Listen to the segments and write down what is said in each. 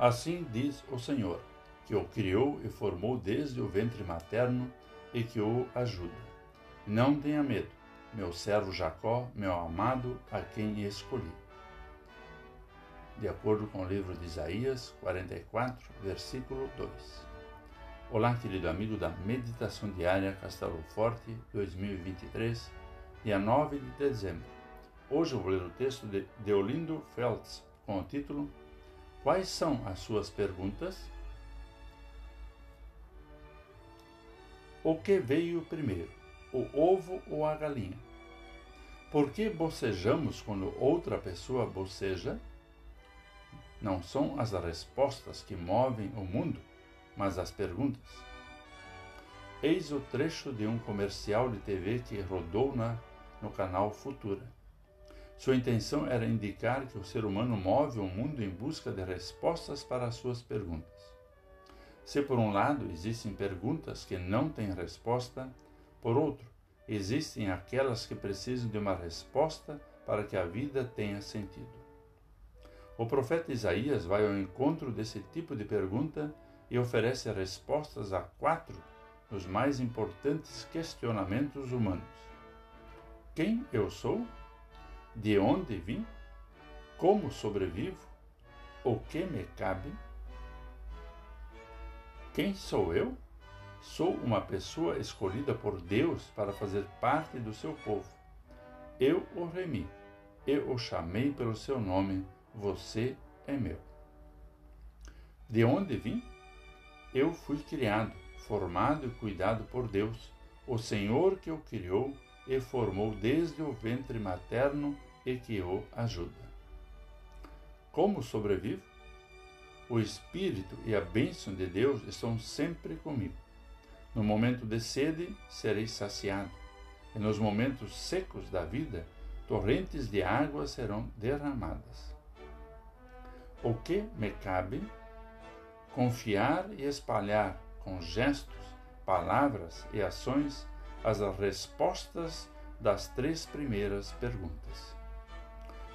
Assim diz o Senhor, que o criou e formou desde o ventre materno e que o ajuda. Não tenha medo, meu servo Jacó, meu amado, a quem escolhi. De acordo com o livro de Isaías 44, versículo 2. Olá, querido amigo da Meditação Diária Castelo Forte 2023, dia 9 de dezembro. Hoje eu vou ler o texto de Deolindo Feltz com o título Quais são as suas perguntas? O que veio primeiro, o ovo ou a galinha? Por que bocejamos quando outra pessoa boceja? Não são as respostas que movem o mundo, mas as perguntas. Eis o trecho de um comercial de TV que rodou na, no canal Futura. Sua intenção era indicar que o ser humano move o mundo em busca de respostas para as suas perguntas. Se por um lado existem perguntas que não têm resposta, por outro, existem aquelas que precisam de uma resposta para que a vida tenha sentido. O profeta Isaías vai ao encontro desse tipo de pergunta e oferece respostas a quatro dos mais importantes questionamentos humanos: Quem eu sou? De onde vim, como sobrevivo, o que me cabe. Quem sou eu? Sou uma pessoa escolhida por Deus para fazer parte do seu povo. Eu o remi, eu o chamei pelo seu nome, você é meu. De onde vim? Eu fui criado, formado e cuidado por Deus, o Senhor que o criou e formou desde o ventre materno e que o ajuda. Como sobrevivo? O Espírito e a bênção de Deus estão sempre comigo. No momento de sede, serei saciado, e nos momentos secos da vida, torrentes de água serão derramadas. O que me cabe? Confiar e espalhar com gestos, palavras e ações as respostas das três primeiras perguntas.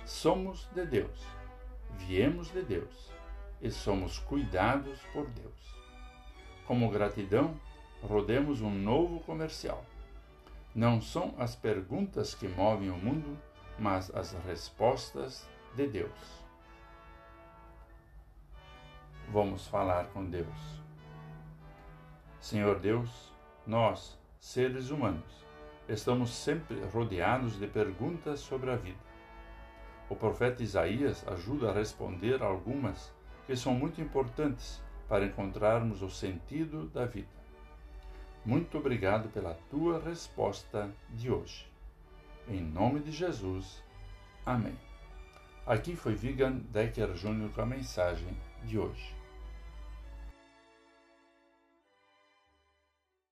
Somos de Deus, viemos de Deus e somos cuidados por Deus. Como gratidão, rodemos um novo comercial. Não são as perguntas que movem o mundo, mas as respostas de Deus. Vamos falar com Deus. Senhor Deus, nós, seres humanos, estamos sempre rodeados de perguntas sobre a vida. O profeta Isaías ajuda a responder algumas que são muito importantes para encontrarmos o sentido da vida. Muito obrigado pela tua resposta de hoje. Em nome de Jesus. Amém. Aqui foi Vigan Decker Jr. com a mensagem de hoje.